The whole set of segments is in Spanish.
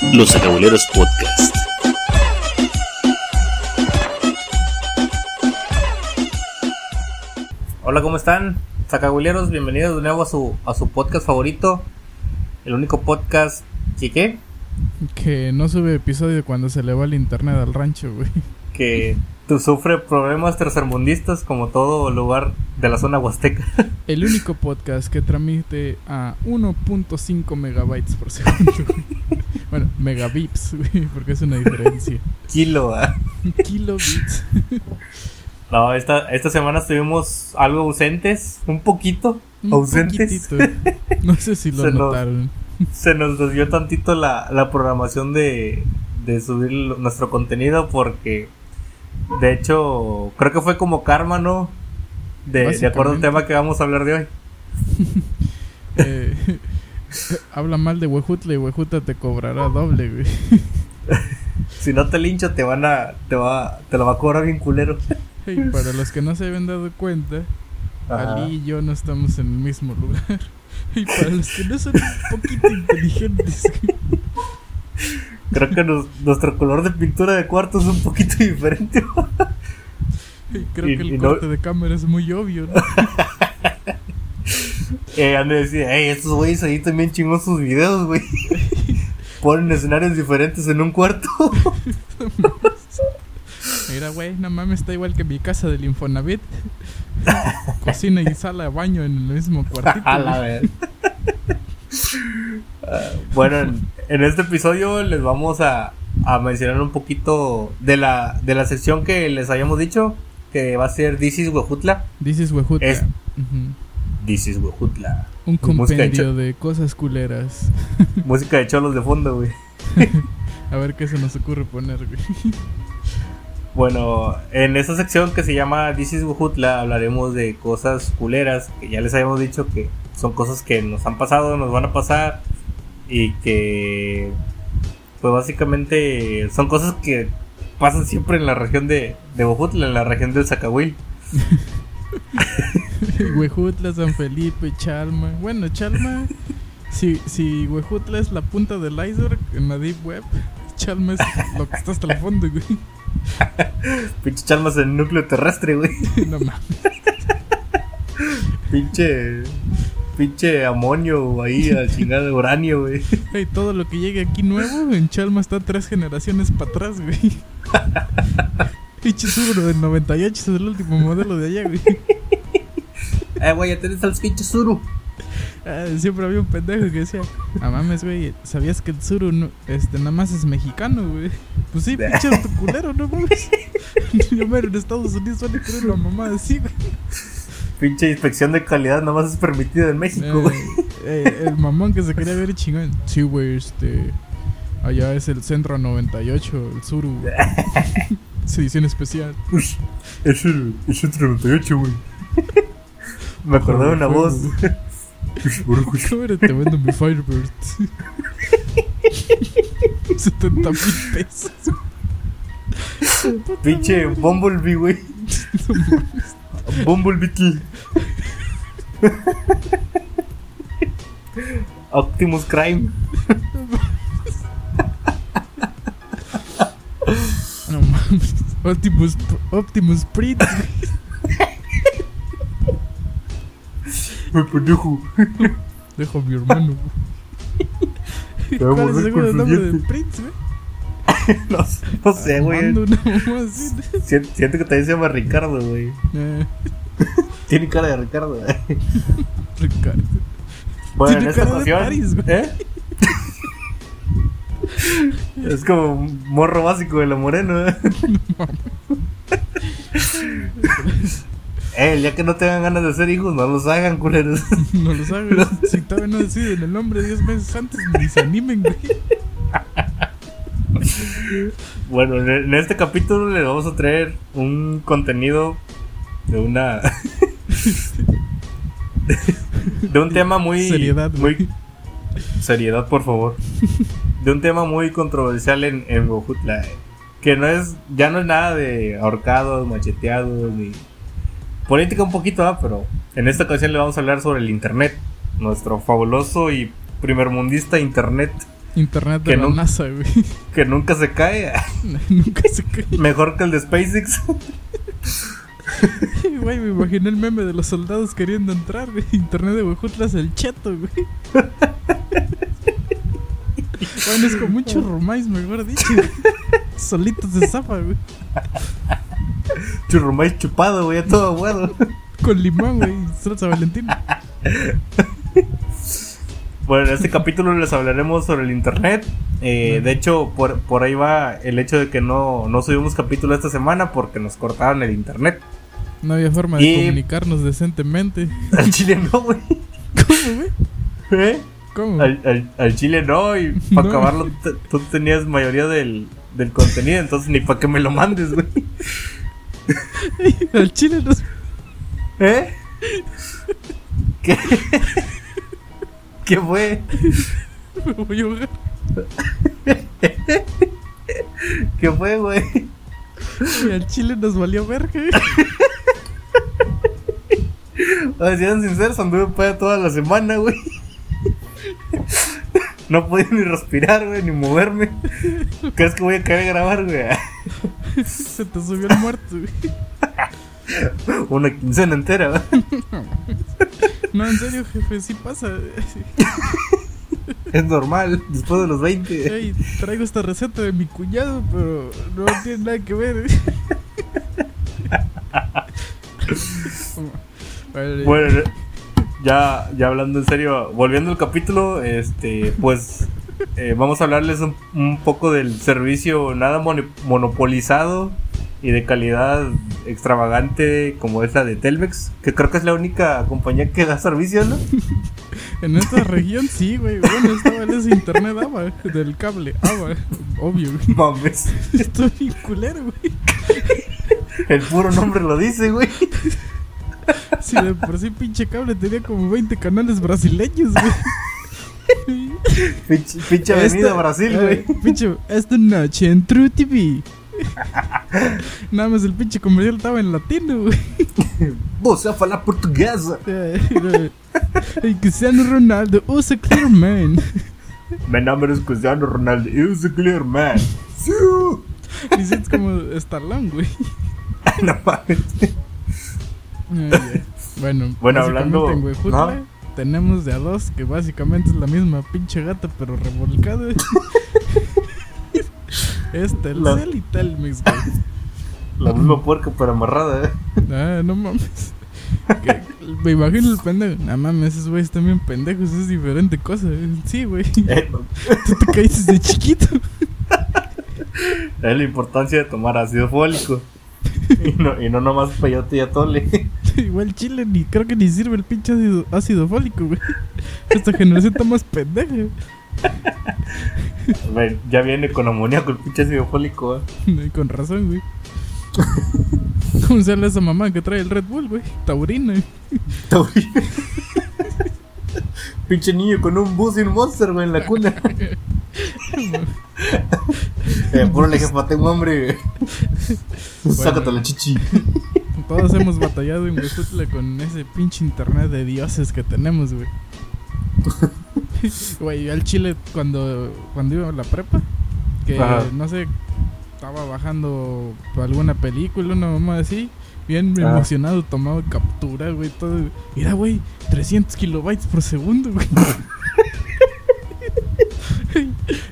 Los Acabuleros Podcast. Hola, ¿cómo están? Sacabuleros, bienvenidos de nuevo a su, a su podcast favorito. El único podcast que, ¿qué? Que no sube episodio cuando se le va el internet al rancho, güey. que tú sufre problemas tercermundistas como todo lugar de la zona huasteca. El único podcast que transmite a 1.5 megabytes por segundo. Bueno, megabits, güey, porque es una diferencia. Kilo, ¿ah? Kilobits. No, esta, esta semana estuvimos algo ausentes, un poquito Un ausentes. poquitito. No sé si lo Se nos- notaron. Se nos desvió tantito la, la programación de, de subir lo- nuestro contenido porque, de hecho, creo que fue como karma, ¿no? De, de acuerdo al tema que vamos a hablar de hoy. Eh, habla mal de Huejutla y Huejutla te cobrará doble, güey. Si no te lincho, te van a, te va, te lo va a cobrar bien culero. Hey, para los que no se habían dado cuenta, Ajá. Ali y yo no estamos en el mismo lugar. Y para los que no son un poquito inteligentes, Creo que nos- nuestro color de pintura de cuarto es un poquito diferente. creo Y- que y el no- corte de cámara es muy obvio, ¿no? Eh, han de decir, hey, estos güeyes ahí también chingón sus videos, güey. Ponen escenarios diferentes en un cuarto. Mira, güey, no mames, está igual que mi casa del Infonavit. Cocina y sala de baño en el mismo cuartito. A la vez. Ah, bueno, en, en este episodio les vamos a, a mencionar un poquito de la, de la sección que les habíamos dicho, que va a ser This is Huejutla. This is Huejutla. Es-. This is Huejutla. Un de compendio de cosas culeras. Música de cholos de fondo, güey. A ver qué se nos ocurre poner, güey. Bueno, en esta sección que se llama This is Huejutla hablaremos de cosas culeras, que ya les habíamos dicho que son cosas que nos han pasado, nos van a pasar y que pues básicamente son cosas que pasan siempre en la región de, de en la región del Zacahuil. Huejutla, San Felipe, Chalma. Bueno, Chalma. Si, si Huejutla es la punta del iceberg en la Deep Web, Chalma es lo que está hasta el fondo, güey. Pinche chalmas en el núcleo terrestre, güey. No mames. Pinche pinche amonio ahí al chingado de uranio, güey. Hey, todo lo que llegue aquí nuevo en Chalma está tres generaciones para atrás, güey. Pinche Subaru del 98 es el último modelo de allá, güey. Eh, güey, ya tenés al pinche Zuru. Ah, siempre había un pendejo que decía, ah mames, güey, ¿sabías que el Suru no, este, nada más es mexicano, güey? Pues sí, pinche tu culero, no mames. Yo mero en Estados Unidos van a creer una mamá así, güey. Pinche inspección de calidad nomás es permitida en México, güey. Eh, eh, el mamón que se quería ver chingón. Sí, güey, este. Allá es el Centro 98, el Suru. Es edición especial. Es el, es el 38, güey. Me acordé de una voz. Cámara, te vendo mi Firebird. 70 mil pesos. Pinche Bumblebee, güey. Bumblebee. Optimus Crime. No mames. Optimus, Optimus Prince. Me pendejo. Dejo a mi hermano. Te voy a ¿Cuál es morder el con segundo nombre del dientes. Prince, güey? No, no sé, güey. Armando, una mamá así. Siento, siento que también se llama Ricardo, güey. Eh, Tiene cara de Ricardo, güey. Ricardo. Bueno, en Tiene esta cara de ocasión. Paris, güey. ¿Eh? es como un morro básico de la morena. ¿eh? Eh, el día que no tengan ganas de ser hijos, no los hagan, culeros. No lo saben. Si todavía no deciden el nombre 10 meses antes, ni se animen, güey. Bueno, en este capítulo les vamos a traer un contenido de una. de un tema muy. Seriedad, güey. Seriedad, por favor. De un tema muy controversial en, en Huejutla, eh, Que no es. Ya no es nada de ahorcados, macheteados, ni. Política un poquito, ¿ah? pero en esta ocasión le vamos a hablar sobre el internet. Nuestro fabuloso y primermundista internet. Internet de Que la NASA, güey. Que nunca se cae. Nunca se cae. Mejor que el de SpaceX. Güey, me imaginé el meme de los soldados queriendo entrar, güey. Internet de Huejutla es el cheto, güey. Bueno, es como un churrumais, mejor dicho. Solito se zafa, güey. Churrumais chupado, güey, a todo aguado. Con limón, güey. Salsa Valentina. Bueno, en este capítulo les hablaremos sobre el internet. Eh, de hecho, por, por ahí va el hecho de que no, no subimos capítulo esta semana porque nos cortaron el internet. No había forma de comunicarnos decentemente. Al chile no, güey. ¿Cómo, güey? ¿Eh? ¿Cómo? Al, al- al chile no, y para No. acabarlo tú tenías mayoría del, del contenido, entonces ni para que me lo mandes, güey. Al chile nos... ¿Eh? ¿Qué? ¿Qué fue? me voy a ahogar. ¿Qué fue, güey? Al chile nos valió verga, güey. A ver, sean sinceros, anduve para toda la semana, güey. No podía ni respirar, güey, ni moverme. ¿Crees que voy a querer grabar, güey? Se te subió el muerto, güey. Una quincena entera, güey. No, en serio, jefe, sí pasa. Es normal, después de los 20. Ey, traigo esta receta de mi cuñado, pero no tiene nada que ver. Vale. Bueno, ya, ya hablando en serio, volviendo al capítulo, este, pues eh, vamos a hablarles un, un poco del servicio nada moni- monopolizado y de calidad extravagante como es la de Telmex, que creo que es la única compañía que da servicio, ¿no? En esta región sí, güey. Bueno, estaba en ese internet ABA, del cable ABA, obvio, güey. Mames, Estoy bien culero, güey. el puro nombre lo dice, güey. Si de por sí pinche cable tenía como 20 canales brasileños, güey. Pinche, pinche avenida Brasil, güey. Pinche, esta noche en True TV. Nada más el pinche comercial estaba en latino, güey. Você fala portuguesa. Eh, eh, Y Cristiano Ronaldo usa Clearman. Mi nombre es Cristiano Ronaldo. Eu sou clear man. Sí. Y sientes como Stallone, güey. No mames. Bueno, Bueno, hablando- en Huejutla ¿no? tenemos de a dos, que básicamente es la misma pinche gata, pero revolcada. es Telcel y Telmex, güey. La misma puerca pero amarrada, eh. Ah, no mames. Que- me imagino el pendejo. No mames, esos güeyes bien pendejos, es diferente cosa. Sí, güey. Eh, Tú te caíste desde chiquito. Es la importancia de tomar ácido fólico. Y no, y no nomás peyote y atole. Igual Chile ni creo que ni sirve el pinche ácido, ácido fólico, güey. Esta generación está más pendeja. Ven, ya viene con amoníaco el pinche ácido fólico, eh. Con razón, güey. ¿Cómo se esa mamá que trae el Red Bull, güey? Taurina. pinche niño con un bus y un monster, güey, en la cuna. eh, puro le jefa, tengo hambre. Sácate la chichi. Todos hemos batallado en Huejutla con ese pinche internet de dioses que tenemos, güey. Güey, yo al Chile cuando, cuando iba a la prepa, que Ajá. no sé, estaba bajando alguna película, una mamá así, bien Ah. emocionado, tomaba captura, güey, todo. Mira, güey, 300 kilobytes por segundo, güey.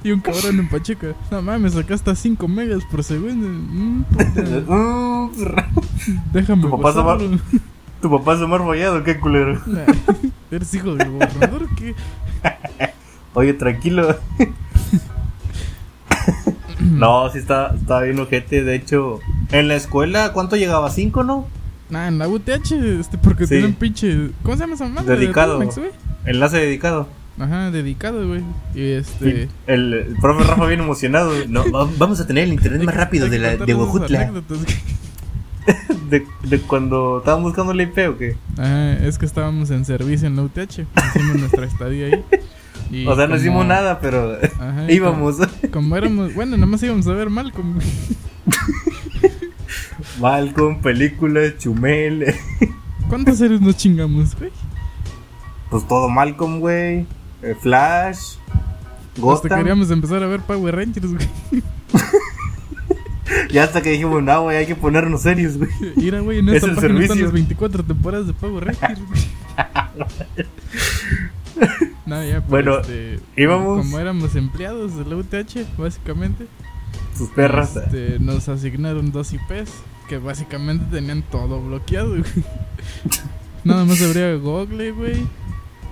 y un cabrón en Pacheca, no mames, acá está 5 megas por segundo. Mm, déjame Tu papá gozarlo. tu papá es Omar Follado, qué culero. Nah, ¿Eres hijo del gobernador o qué? Oye, tranquilo. no, sí está, está bien ojete. De hecho, en la escuela, ¿cuánto llegaba? ¿Cinco, no? Nah, en la UTH, este, porque Sí. tienen pinche. ¿Cómo se llama esa madre? Dedicado. De Telmex, güey. Enlace dedicado. Ajá, dedicado, güey. Y este. El, el profe Rafa bien emocionado. No, va- vamos a tener el internet más rápido de, la, de. De, de cuando estaban buscando la IP o qué. Ajá, es que estábamos en servicio en la UTH. Hicimos nuestra estadía ahí. Y O sea, no hicimos nada, pero Ajá, íbamos. Como, como éramos. Bueno, nomás íbamos a ver mal. Como, Malcolm, películas, Chumel. ¿Cuántas series nos chingamos, güey? Pues todo Malcolm, güey. Eh, Flash. Hasta Gotham. queríamos empezar a ver Power Rangers, güey. Ya hasta que dijimos, no, güey, hay que ponernos serios, güey. Mira, güey, en Es esta el página están las 24 temporadas de Power Rangers, güey. No, ya, pero Bueno, este, íbamos- Como éramos empleados de la UTH, básicamente. Sus perras. este, nos asignaron dos IPs que básicamente tenían todo bloqueado, güey. Nada más abría Google, güey.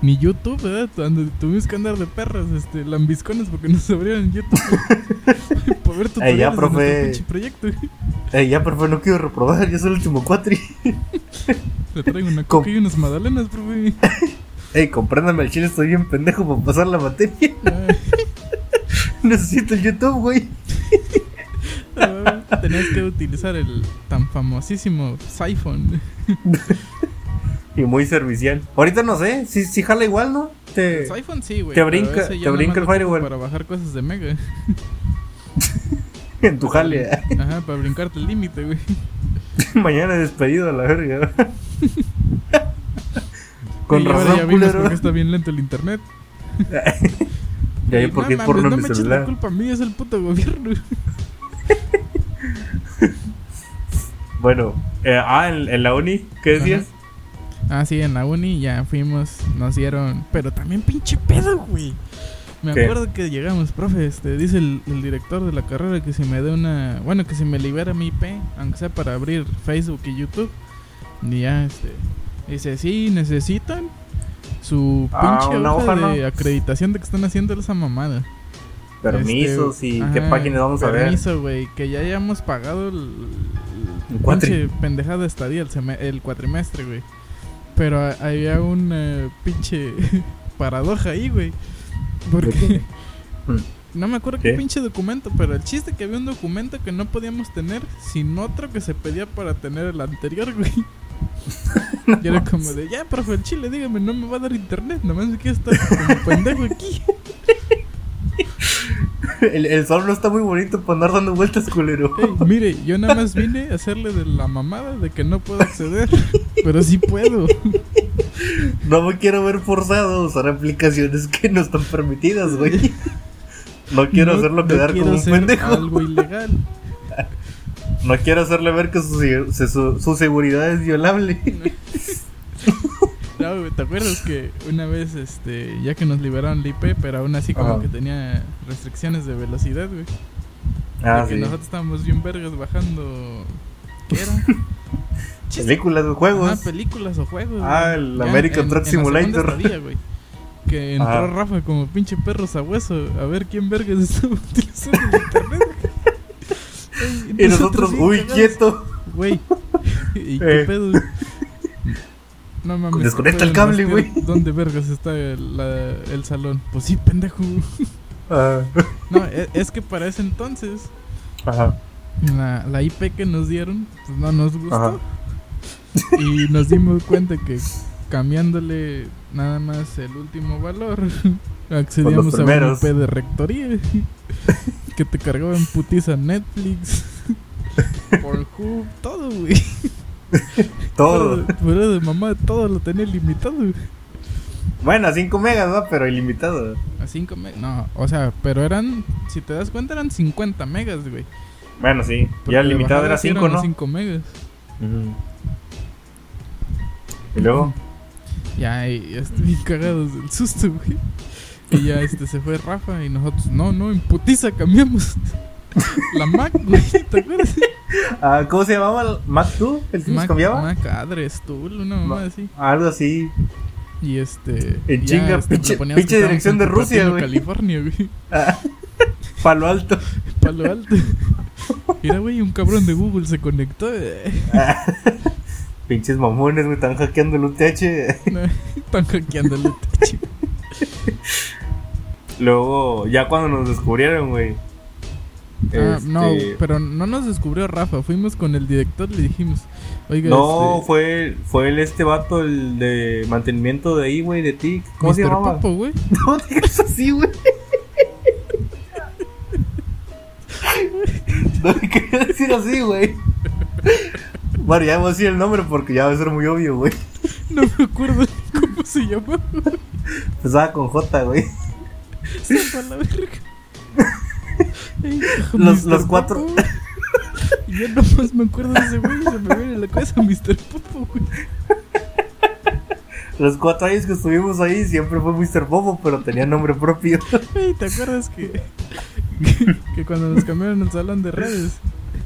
Ni YouTube, ¿verdad? Donde tuvimos que andar de perras, este, lambiscones porque nos abrieron YouTube. Para ver tutoriales ya, de profe. proyecto. Ey, ya, profe, no quiero reprobar, yo soy el último cuatri. Le traigo una coca y unas magdalenas, profe. Ey, compréndame el chile, estoy bien pendejo para pasar la materia. Necesito el YouTube, güey. ah, Tenías que utilizar el tan famosísimo Siphon. Y muy servicial. Ahorita no sé, si si jala igual, ¿no? Te... El Siphon sí, güey. te brinca- te brinca el firewall. Para bajar cosas de Mega. En tu jale. Ajá, para brincarte el límite, güey. Mañana despedido a la verga. Con Y razón, ya vimos culero. por qué está bien lento el internet. Ya vi por qué no porno en no mi me eches la celular. culpa a mí, es el puto gobierno. Bueno, eh, ah, en, en la uni, ¿qué decías? Ah, sí, en la uni ya fuimos, nos dieron. Pero también pinche pedo, güey. Me ¿Qué? acuerdo que llegamos, profe, este, dice el, el director de la carrera que si me dé una. Bueno, que si me libera mi IP, aunque sea para abrir Facebook y YouTube. Y ya, este. Dice, sí, necesitan su Ah, pinche hoja, hoja, de ¿no? acreditación de que están haciendo esa mamada. Permisos Este, y qué páginas vamos a ver. Permiso, güey, que ya hayamos pagado el, El pendejada estadía, el, el cuatrimestre, güey. Pero había un eh, pinche paradoja ahí, güey. Porque no me acuerdo ¿Qué? qué pinche documento, pero el chiste que había un documento que no podíamos tener sin otro que se pedía para tener el anterior, güey. y era como de, ya, profe, el chile, dígame, no me va a dar internet, nomás me quiero estar como pendejo aquí. El, el sol no está muy bonito para andar dando vueltas, culero. Mire, yo nada más vine a hacerle de la mamada de que no puedo acceder, pero sí puedo. No me quiero ver forzado a usar aplicaciones que no están permitidas, güey. No quiero No- hacerlo no quedar quiero como un pendejo. Algo ilegal. No quiero hacerle ver que su, su seguridad es violable. No, güey, ¿te acuerdas que una vez, este, ya que nos liberaron la IP, pero aún así como Ajá. que tenía restricciones de velocidad, güey? Ah, de que sí. nosotros estábamos bien vergas bajando. ¿Qué era? Películas, juegos. Ah, películas o juegos. Ah, el Ya American en- Truck en la Simulator. estadía, güey. Que entró Ajá. Rafa como pinche perro sabueso a ver quién vergas estaba utilizando el internet. Y nosotros, uy, cagados. quieto. Güey. ¿Y qué Eh. pedo? No mames. Desconecta el ¿pueden cable, güey. ¿Dónde vergas está el, la- el salón? Pues sí, pendejo. Ah, No, e- es que para ese entonces, Ajá. la, la IP que nos dieron, pues no nos gustó. Ajá. Y nos dimos cuenta que cambiándole nada más el último valor, accedíamos a un. IP de rectoría. Que te cargaba en putiza Netflix, Pornhub, todo, güey. Todo. Pero, pero de mamá, todo lo tenía limitado. Bueno, 5 megas, ¿no? Pero ilimitado. A 5 megas. No, o sea, pero eran, si te das cuenta, eran 50 megas, güey. Bueno, sí. Porque Ya de limitado era sí 5, eran ¿no? 5 megas. Ujú. Y luego, Ya, y estoy bien cagados del susto, güey. Y ya este se fue Rafa y nosotros, no, no, en putiza cambiamos la Mac, güey, ¿te acuerdas? ah, ¿cómo se llamaba? el ¿Mac 2? ¿El que nos Mac, cambiaba? Mac Adres, Tool, una mamá Ma- así. Algo así. Y este. En chinga, este, pinche- dirección de Rusia, güey. California, güey. Ah, Palo alto. Palo alto. Mira, güey, un cabrón de Google se conectó. eh. Pinches mamones, me están hackeando el UTH. Están hackeando el techo. Luego, ya cuando nos descubrieron, güey. Ah, no, este, pero no nos descubrió Rafa. Fuimos con el director y le dijimos, oiga, No, este, fue, fue el este vato, el de mantenimiento de ahí, güey, de ti. ¿Cómo se llamaba? Popo, güey. No digas así, güey. No le quería decir así, güey. Bueno, ya voy a decir el nombre porque ya va a ser muy obvio, güey. No me acuerdo cómo se llama. Empezaba con J, güey. Sepa la verga. Los- los cuatro. Popo. Y yo nomás me acuerdo de ese güey y se me viene a la cabeza Mr. Popo, güey. Los cuatro años que estuvimos ahí siempre fue Mr. Bobo, pero tenía nombre propio. ¿te acuerdas que, que, que cuando nos cambiaron el salón de redes,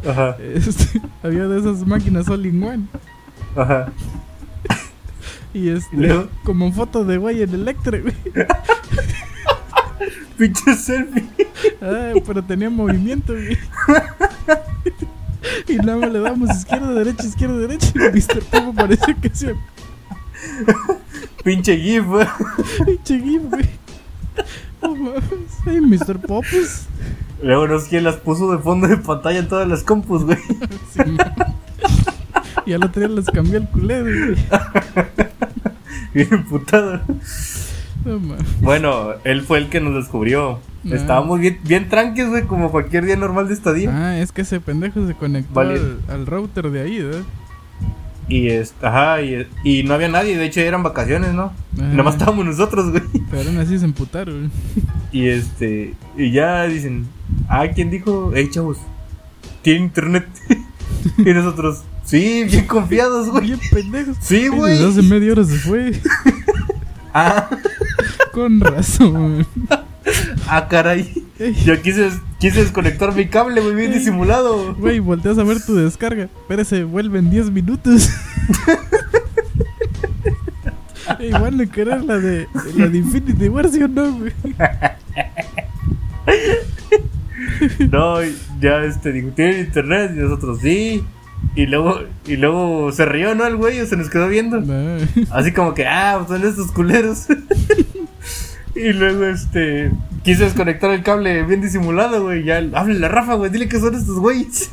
Ajá, este, había de esas máquinas all in one? ajá. Y este, ¿Y luego? como foto de güey en Electra, güey. Pinche selfie. Ah, pero tenía movimiento, güey. Y nada más le damos izquierda, derecha, izquierda, derecha. Y Mr. Popo parece que se Pinche GIF, güey. pinche gif, güey. Ay, Mr. Popus. Luego no sé quién las puso de fondo de pantalla en todas las compus, güey. Sí. Y al otro día les cambió el culero, güey. Bien emputado. Bueno, él fue el que nos descubrió. Ah. Estábamos bien, bien tranques, güey, como cualquier día normal de estadía. Ah, es que ese pendejo se conectó al, al router de ahí, ¿verdad? Y es, ajá, y, y no había nadie, de hecho eran vacaciones, ¿no? Ajá. Nomás estábamos nosotros, güey. Pero aún así se emputaron. Y este, y ya dicen, ah, ¿quién dijo? Hey, chavos, ¿tiene internet? y nosotros, sí, bien confiados, güey. Bien pendejos. Sí, Ey, güey. Hace media hora se fue. Ah, Con razón. ah, caray. Yo quise, quise desconectar mi cable, güey, bien disimulado. Güey, volteas a ver tu descarga. Pero se vuelve en 10 minutos. Ey, van a querer la de, la de Infinity War, ¿sí o no, güey? No, ya este, dijo, ¿tiene internet? Y nosotros, sí. Y luego, y luego se rió, ¿no? El güey, o se nos quedó viendo. No. Así como que, ah, son estos culeros. y luego, este, quise desconectar el cable bien disimulado, güey. Ya, háblale a Rafa, güey, dile que son estos güeyes.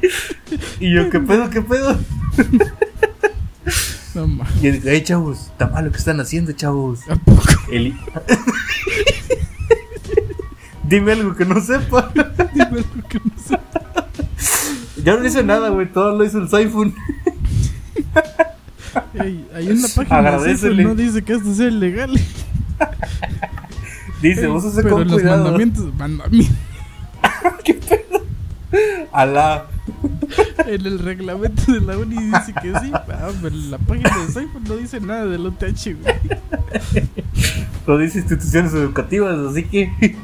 y yo, ¿qué pedo, qué pedo? No. Y él dice, hey, chavos, está mal lo que están haciendo, chavos. El... Dime algo que no sepa. Dime algo que no sé. Yo no hice nada, güey, todo lo hizo el Siphon. Ey, ahí en la página Agradécele. de no dice que esto sea ilegal. Dice, vos pero con los cuidado. mandamientos, mandamientos, Alá. en el reglamento de la uni dice que sí. Ah, pero en la página de Cypher no dice nada del OTH, güey. Lo dice instituciones educativas, así que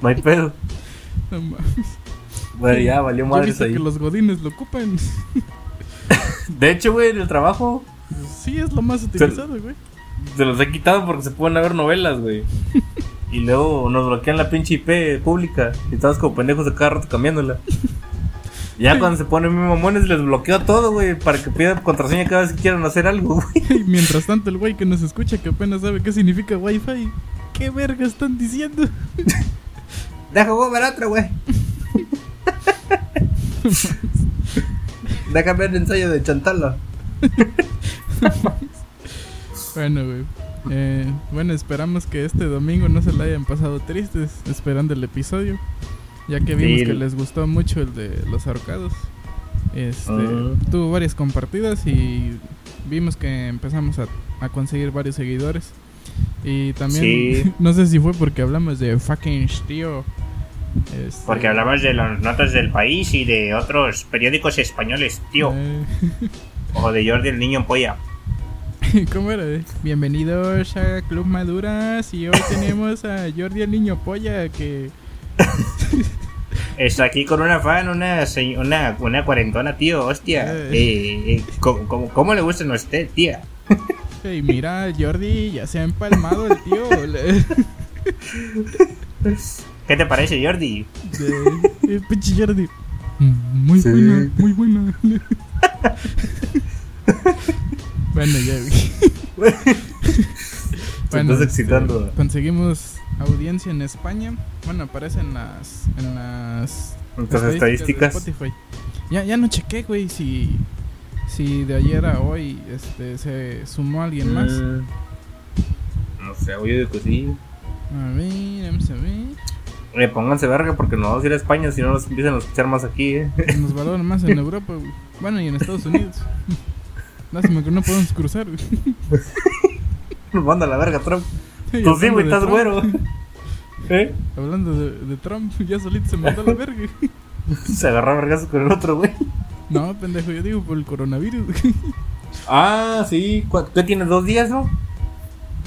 no hay pedo. No mames. Bueno, ya valió madres ahí. que los godines lo ocupan. De hecho, güey, en el trabajo Sí, es lo más utilizado, güey. Se los he quitado porque se pueden ver novelas, güey. Y luego nos bloquean la pinche IP pública y estamos como pendejos de cada rato cambiándola. Ya cuando se ponen muy mamones les bloqueo todo, güey, para que pidan contraseña cada vez que quieran hacer algo, güey. Y mientras tanto, el güey que nos escucha, que apenas sabe qué significa Wi-Fi, ¿qué verga están diciendo? Deja ver otra, güey. Déjame ver el ensayo de Chantala. Bueno, güey. Eh, bueno, esperamos que este domingo no se la hayan pasado tristes esperando el episodio. Ya que vimos Sí. que les gustó mucho el de los ahorcados. Este, Ah. Tuvo varias compartidas y vimos que empezamos a, a conseguir varios seguidores. Y también, Sí. no sé si fue porque hablamos de fucking tío. Este, Porque hablabas de las notas del país y de otros periódicos españoles, tío. eh, O de Jordi el niño polla. ¿Cómo era? Bienvenidos a Club Maduras y hoy tenemos a Jordi el niño polla que... Está aquí con una fan, una, una, una cuarentona, tío, hostia. Eh. Eh, eh, ¿cómo, cómo, cómo le gustan a usted, tía? Hey, mira, Jordi, ya se ha empalmado el tío. ¿Qué te parece, Jordi? eh, pinche Jordi. Muy Sí. buena, muy buena. Bueno, ya vi. Te estás este, excitando. conseguimos audiencia en España. Bueno, aparece en las, en las Entonces, de estadísticas. Spotify. Ya, ya no chequé, güey, si, si de ayer a hoy este, se sumó alguien más. Mm, No sé, oye, de sí. A ver, vamos a ver. Eh, pónganse verga porque nos vamos a ir a España si no nos empiezan a escuchar más aquí, eh. Nos valoran más en Europa, güey. Bueno, y en Estados Unidos. Lástima que no podemos cruzar. Nos manda la verga, Trump. Y Tú sí, güey, estás Trump, güero. ¿Eh? Hablando de, de Trump, ya solito se mandó a la verga. Se agarró a vergazos con el otro, güey. No, pendejo, yo digo por el coronavirus. Ah, sí. ¿Cu- ¿Qué tiene? ¿Dos días, no?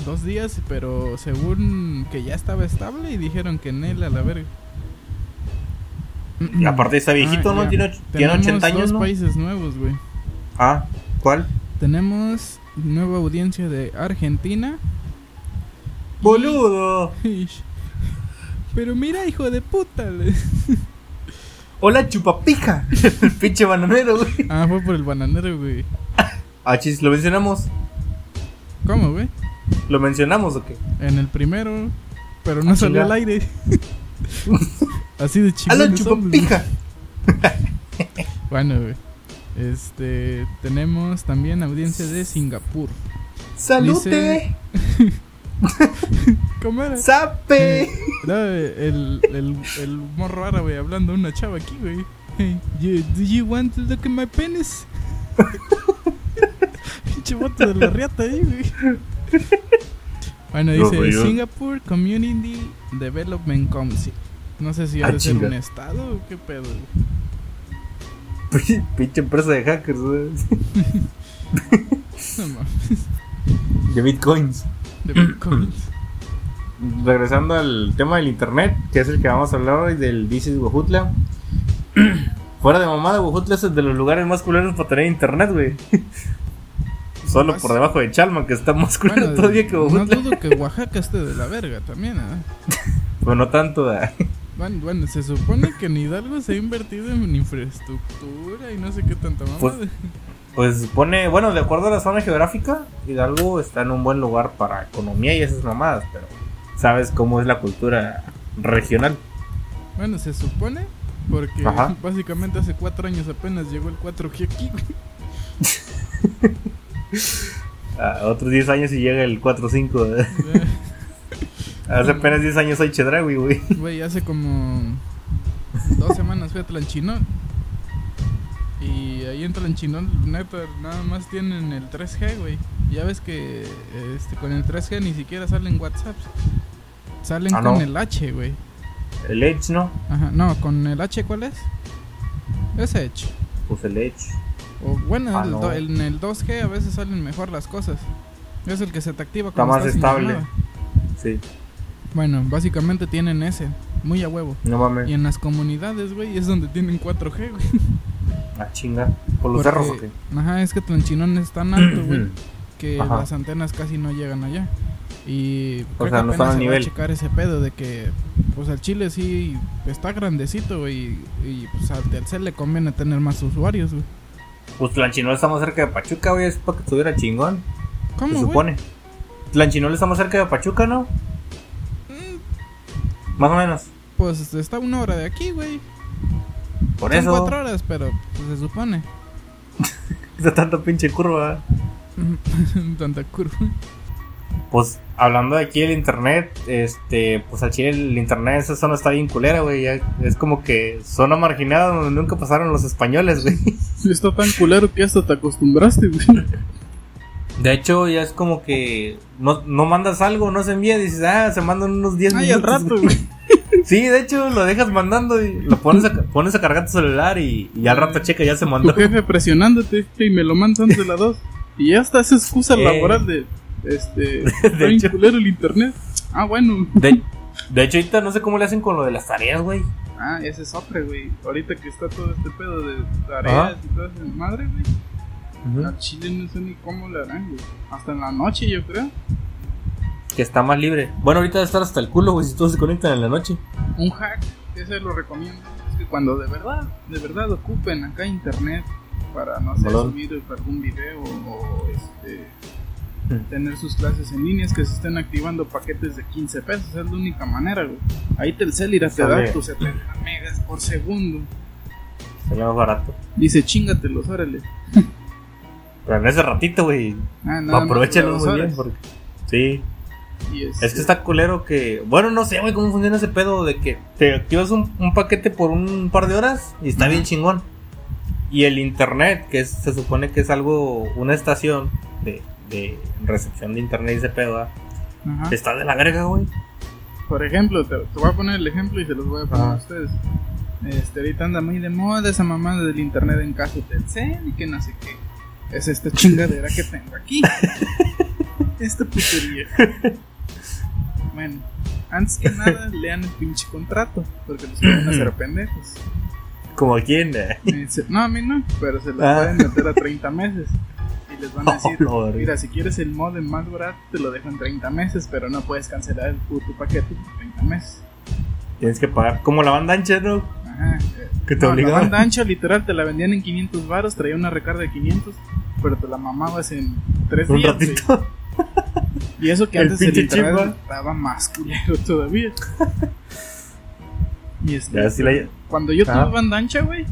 Dos días, pero según que ya estaba estable y dijeron que en él a la verga. Y aparte está viejito, ¿no? Tiene, tiene Tenemos 80 años, dos ¿no? países nuevos, güey. Ah, ¿cuál? Tenemos nueva audiencia de Argentina. ¡Boludo! Ish. Pero mira, hijo de puta. ¡Hola, chupapija! el pinche bananero, güey. Ah, fue por el bananero, güey. Ah, chis, ¿lo mencionamos? ¿Cómo, güey? ¿Lo mencionamos o qué? En el primero, pero no Ah, salió al aire. Así de ¡Hola, somos, güey. chupapija! Bueno, güey. Este, tenemos también audiencia de Singapur. ¡Salute! ¿Cómo era? ¡Sape! No, el, el, el morro árabe hablando a una chava aquí, güey. Hey, you- do you want to look at my penis? Pinche bote de la riata ahí, güey. Bueno, No, dice yo- Singapore Community Development Council. No sé si ha Ah, de ser un estado o qué pedo, güey. Pinche empresa de hackers. No. De bitcoins. De bitcoins. Regresando al tema del internet, que es el que vamos a hablar hoy, del Dices Huejutla. Fuera de mamada, Huejutla es el de los lugares más culeros para tener internet, güey. Solo Más- por debajo de Chalma, que está más culero Bueno, todavía que no Huejutla. dudo que Oaxaca esté de la verga también, ¿eh? Pero no tanto, ¿eh? Bueno, bueno, se supone que en Hidalgo se ha invertido en infraestructura y no sé qué tanta mamada. Pues- Pues supone, bueno, de acuerdo a la zona geográfica, Hidalgo está en un buen lugar para economía y esas mamadas, pero sabes cómo es la cultura regional. Bueno, se supone porque Ajá. básicamente hace cuatro años apenas llegó el 4G aquí, güey. A otros 10 años y llega el 4-5. Hace apenas 10 años soy Chedraui, güey. Güey, hace como dos semanas fui a Tlanchinol. Y ahí en Tlanchinol, neta, nada más tienen el 3G, güey. Ya ves que este, con el 3G ni siquiera salen WhatsApp. Salen Ah, con no. el H, güey. El Edge, ¿no? Ajá, no, con el H, ¿cuál es? Es Edge. Pues el Edge. O bueno, Ah, el no. do- en el 2G a veces salen mejor las cosas. Es el que se te activa Está cuando más estás en estable. Sí, Bueno, básicamente tienen ese, muy a huevo. no mames. Y en las comunidades, güey, es donde tienen 4G, güey. Ah, chinga. ¿Por los cerros o qué? Ajá, es que Tlanchinón es tan alto, güey, que Ajá. las antenas casi no llegan allá. Y O creo sea, que no están al nivel. checar ese pedo de que, pues al Chile sí está grandecito, güey, y pues al Telcel le conviene tener más usuarios, güey. Pues Tlanchinol está más cerca de Pachuca, güey. Es para que estuviera chingón. ¿Cómo, Se supone. Tlanchinol está más cerca de Pachuca, ¿no? Más o menos. Pues está una hora de aquí, güey. Por Son eso. cuatro horas, pero pues, se supone. De tanta pinche curva. Tanta curva. Pues hablando de aquí del internet, este, pues al chile el internet esa zona está bien culera, güey. ya Es como que zona marginada donde nunca pasaron los españoles, güey. Está tan culero que hasta te acostumbraste, güey. De hecho, ya es como que no, no mandas algo, no se envía, dices, ah, se mandan unos 10 Ay, al rato, güey. Sí, de hecho, lo dejas mandando y lo pones a, pones a cargar tu celular y, y al rato checa, ya se Tu mandó. jefe presionándote y me lo mandas antes de las dos. Y ya está esa excusa Eh. laboral de. Este. Bien hecho. culero el internet. Ah, bueno. De, de hecho, ahorita no sé cómo le hacen con lo de las tareas, güey. Ah, ese es otra, güey. Ahorita que está todo este pedo de tareas Ajá. y todo eso. Madre, güey. Al chile no sé ni cómo le harán, güey. Hasta en la noche, yo creo. Que está más libre. Bueno, ahorita debe estar hasta el culo, güey, si todos se conectan en la noche. Un hack, ese lo recomiendo. Es que cuando de verdad, de verdad ocupen acá internet para, no sé, Malón. subir algún video o este, tener sus clases en líneas que se estén activando paquetes de 15 pesos. Es la única manera, güey. Ahí Telcel irá te da tus 70 megas por segundo. Sería más barato. Dice, chingatelos, órale. Pero en ese ratito, güey, Ah, más aprovechenlo muy bien. Porque... Sí, es que está culero que. Bueno, no sé, güey, cómo funciona ese pedo de que te activas un, un paquete por un par de horas y está bien chingón. Y el internet, que es- se supone que es algo, una estación de, de recepción de internet y ese pedo, ¿ah? Está de la verga, güey. Por ejemplo, te, te voy a poner el ejemplo y se los voy a poner Ah. a ustedes. Este, ahorita anda muy de moda esa mamada del internet en casa Telcel y que no sé qué. Es esta chingadera que tengo aquí. esta putería. Bueno, antes que nada, lean el pinche contrato, porque los pueden hacer pendejos. Como quién, eh. Dice, no, a mí no, pero se lo Ah. pueden meter a 30 meses. Y les van a decir, Oh, la verga. mira, si quieres el modem más barato, te lo dejo en 30 meses, pero no puedes cancelar el puto paquete por 30 meses. Tienes que pagar. Como la banda ancha, ¿no? Ajá. Que te no, la banda ancha literal te la vendían en 500 varos, traía una recarga de 500, pero te la mamabas en 3 Un días. ratito. güey. Y eso que El antes el internet chip, ¿va? estaba más culero todavía. y este, Ya, sí la- cuando yo tuve Ah. banda ancha, güey,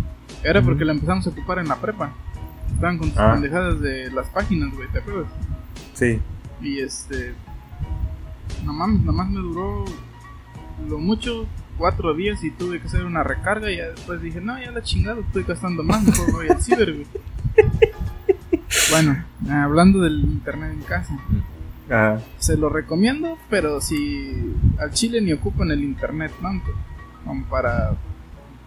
era porque la empezamos a ocupar en la prepa. Estaban con sus Ah. pendejadas de las páginas, güey, ¿te acuerdas? Sí. Y este. No mames, nomás me duró lo mucho cuatro días y tuve que hacer una recarga. Y ya después dije, no, ya la chingada, estoy gastando más, mejor voy al ciber, güey. Bueno, hablando del internet en casa, Ajá. se lo recomiendo, pero si al chile ni ocupan el internet tanto, como para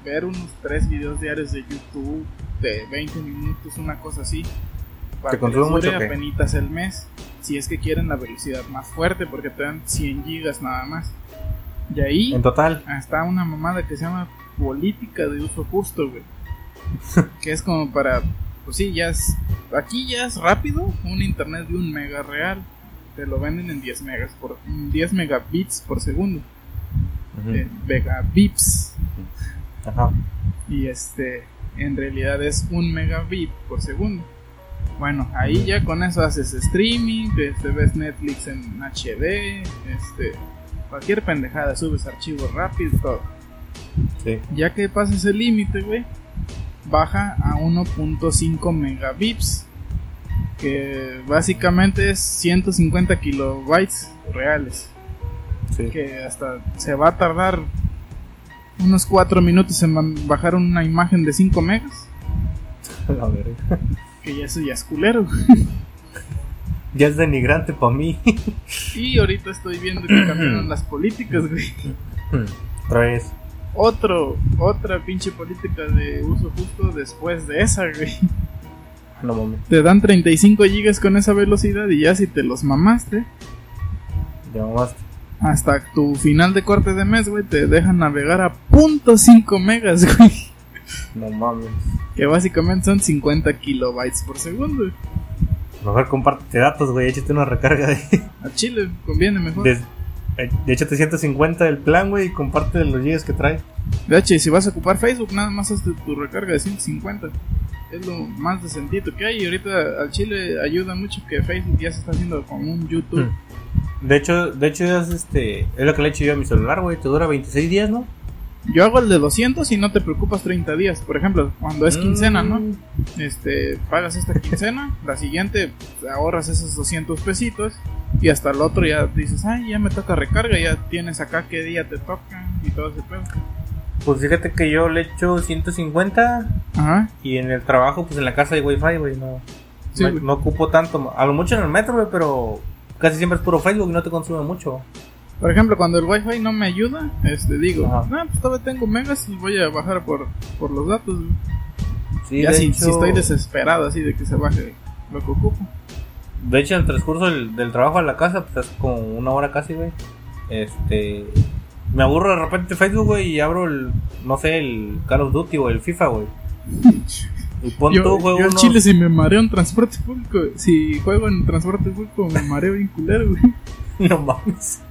ver unos tres videos diarios de YouTube de 20 minutos, una cosa así. Para ¿Te que les dure mucho apenitas el mes, si es que quieren la velocidad más fuerte, porque te dan 100 gigas nada más. Y ahí En total. está una mamada que se llama política de uso justo, güey. que es como para, pues sí, ya es, aquí ya es rápido, un internet de un mega real. Te lo venden en 10 megas por, en 10 megabits por segundo. Eh, megabits. Ajá. Y este, en realidad es un megabit por segundo. Bueno, ahí ya con eso haces streaming, este, ves Netflix en HD, este, cualquier pendejada, subes archivos rápidos, todo. Sí. Ya que pasas el límite, güey, baja a 1.5 megabits, que básicamente es 150 kilobytes reales, Sí. que hasta se va a tardar unos 4 minutos en bajar una imagen de 5 megas, La verga. que ya eso ya es culero. Ya es denigrante para mí. Y ahorita estoy viendo que cambiaron las políticas, güey. Otra vez. Otro, otra pinche política de uso justo después de esa, güey. No mames. Te dan 35 gigas con esa velocidad y ya si te los mamaste, Ya mamaste. hasta tu final de corte de mes, güey, te dejan navegar a .5 megas, güey. No mames. Que básicamente son 50 kilobytes por segundo. Mejor compártete datos, güey. Échate una recarga de. A Chile conviene mejor. De, échate 150 del plan, güey. Y comparte los gigas que trae. De hecho, si vas a ocupar Facebook, nada más hazte tu recarga de 150. Es lo más decentito que hay. Y ahorita al Chile ayuda mucho que Facebook ya se está haciendo como un YouTube. De hecho, de hecho es este. Es lo que le he hecho yo a mi celular, güey. Te dura 26 días, ¿no? Yo hago el de 200 y no te preocupas 30 días. Por ejemplo, cuando es quincena, ¿no? Mm. Este, pagas esta quincena, la siguiente pues, ahorras esos 200 pesitos y hasta el otro ya dices, ay, ya me toca recarga, ya tienes acá qué día te toca y todo ese pedo. Pues fíjate que yo le echo 150 Ajá. y en el trabajo, pues en la casa hay wifi, güey. No, Sí, no, no ocupo tanto. A lo mucho en el metro, güey, pero casi siempre es puro Facebook y no te consume mucho. Por ejemplo, cuando el wifi no me ayuda, este digo, Ajá. no, pues todavía tengo megas y voy a bajar por, por los datos. güey". Sí, ya si, hecho, si estoy desesperado así de que se baje lo que ocupo. De hecho, en el transcurso del, del trabajo a la casa, pues es como una hora casi, güey. Este. Me aburro de repente Facebook, güey, y abro el. No sé, el Call of Duty o el FIFA, güey. Y pon Yo, tú, juego yo en uno- Chile si me mareo en transporte público, si juego en transporte público me mareo bien culero, güey. No mames.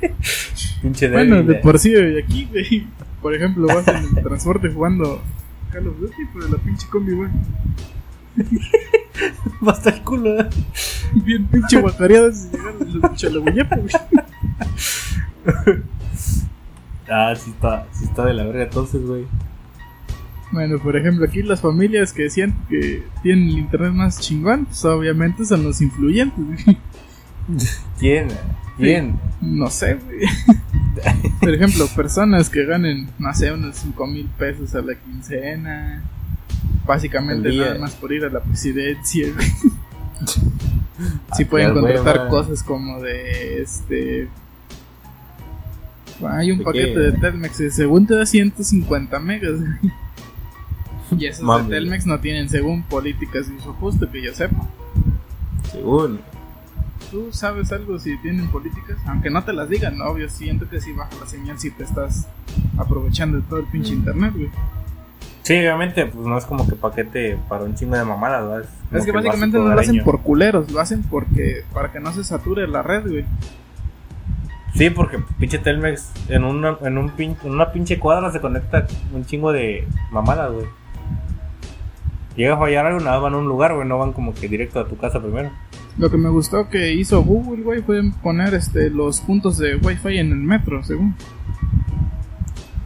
Pinche Bueno, débil, de eh. por sí, güey, aquí, güey. Por ejemplo, vas en el transporte jugando Call of Duty, pero la pinche combi, güey. Basta el culo, eh. Bien pinche guacareada si llegaron los chalabuyepo, güey. Ah, sí está, sí está de la verga entonces, güey. Bueno, por ejemplo, aquí las familias que decían que tienen el internet más chingón, pues obviamente son los influyentes, güey. ¿Quién? ¿Quién? No sé, güey. Por ejemplo, personas que ganen, no sé, unos 5 mil pesos a la quincena. Básicamente nada más por ir a la presidencia, güey. Sí Ah, pueden contratar hueva. cosas como de este Hay un ¿De paquete qué? de Telmex según te da 150 megas. Y esos Mami. de Telmex no tienen según políticas de uso justo que yo sepa. Según. ¿Tú sabes algo si tienen políticas? Aunque no te las digan, ¿no? obvio, siento que sí baja la señal si te estás aprovechando de todo el pinche internet, güey. Sí, obviamente, pues no es como que paquete para un chingo de mamadas, ¿verdad? Es que básicamente no lo hacen por culeros, lo hacen porque para que no se sature la red, güey. Sí, porque pinche Telmex en una, en un pin- en una pinche cuadra se conecta un chingo de mamadas, güey. Llega a fallar algo, nada van a un lugar, güey, no van como que directo a tu casa primero. Lo que me gustó que hizo Google, güey, fue poner este los puntos de Wi-Fi en el metro, según.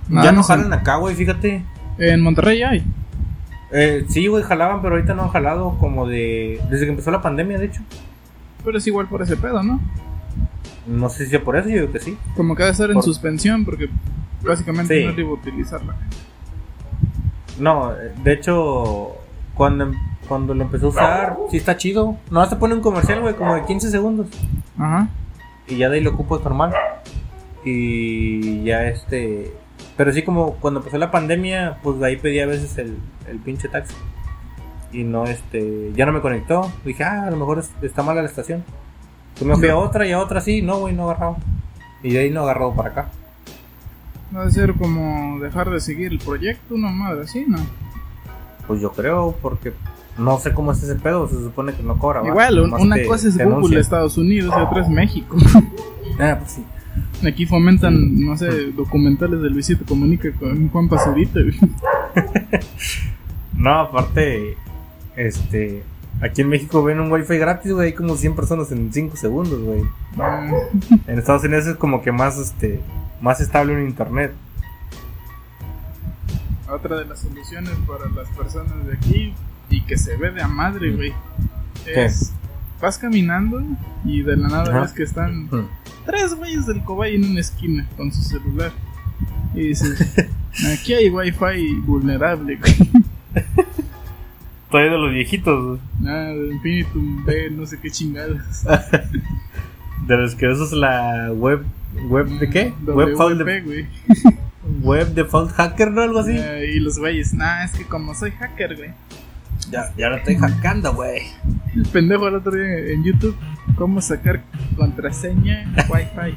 Nada ya no más en- jalan acá, güey, fíjate. En Monterrey hay. Eh, sí, güey, jalaban, pero ahorita no han jalado como de... Desde que empezó la pandemia, de hecho. Pero es igual por ese pedo, ¿no? No sé si sea por eso, yo digo que sí. Como que ha de estar en suspensión porque básicamente Sí. no a utilizarla. No, de hecho, cuando, em- cuando lo empezó a usar, sí está chido. No, se pone un comercial, güey, como de 15 segundos. Ajá. Y ya de ahí lo ocupo normal. Y ya este... Pero sí como cuando empezó la pandemia, pues de ahí pedí a veces el, el pinche taxi. Y no, este... Ya no me conectó. Dije, ah, a lo mejor es- está mala la estación. Me fui a otra y a otra sí. No, güey, no agarraba. Y de ahí no agarrado para acá. Va a ser como dejar de seguir el proyecto, una madre así, ¿no? Pues yo creo, porque no sé cómo es ese pedo. Se supone que no cobra. Igual, un- una te- cosa es Google anuncia. Estados Unidos y otra es México. Ah, pues sí. Aquí fomentan, no sé, documentales de Luisito Comunica con Juan Pazurita. No, aparte, este, aquí en México ven un wifi gratis, güey, hay como 100 personas en 5 segundos, güey. Ah, En Estados Unidos es como que más, este, más estable en internet. otra de las soluciones para las personas de aquí y que se ve de a madre, güey. ¿Qué? Es, vas caminando y de la nada Ajá. ves que están tres güeyes del cobay en una esquina con su celular. Y dices, aquí hay wifi vulnerable, güey. Todavía de los viejitos, güey. Nada, de Infinitum B, no sé qué chingadas. de los que usas la web, web de qué? Web, WP, de- güey. web default hacker, ¿no? Algo así. Ah, y los güeyes, nah, es que como soy hacker, güey. Ya, ya lo estoy hackeando, güey. El pendejo el otro día en YouTube, cómo sacar contraseña Wi-Fi.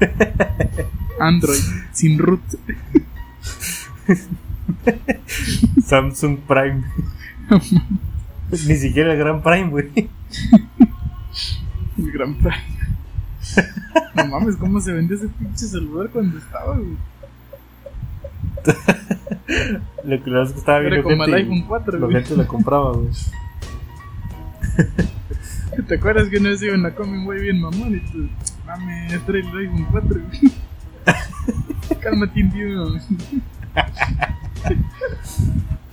Android, sin root. Samsung Prime. Ni siquiera el Gran Prime, güey. El Gran Prime. No mames, cómo se vendió ese pinche celular cuando estaba, güey. Lo que lo es que estaba bien como el iPhone 4, La gente lo compraba, güey. ¿Te acuerdas que una vez iban a comer un güey bien mamón y tú, mames, trae el iPhone 4, güey? Cálmate, indio.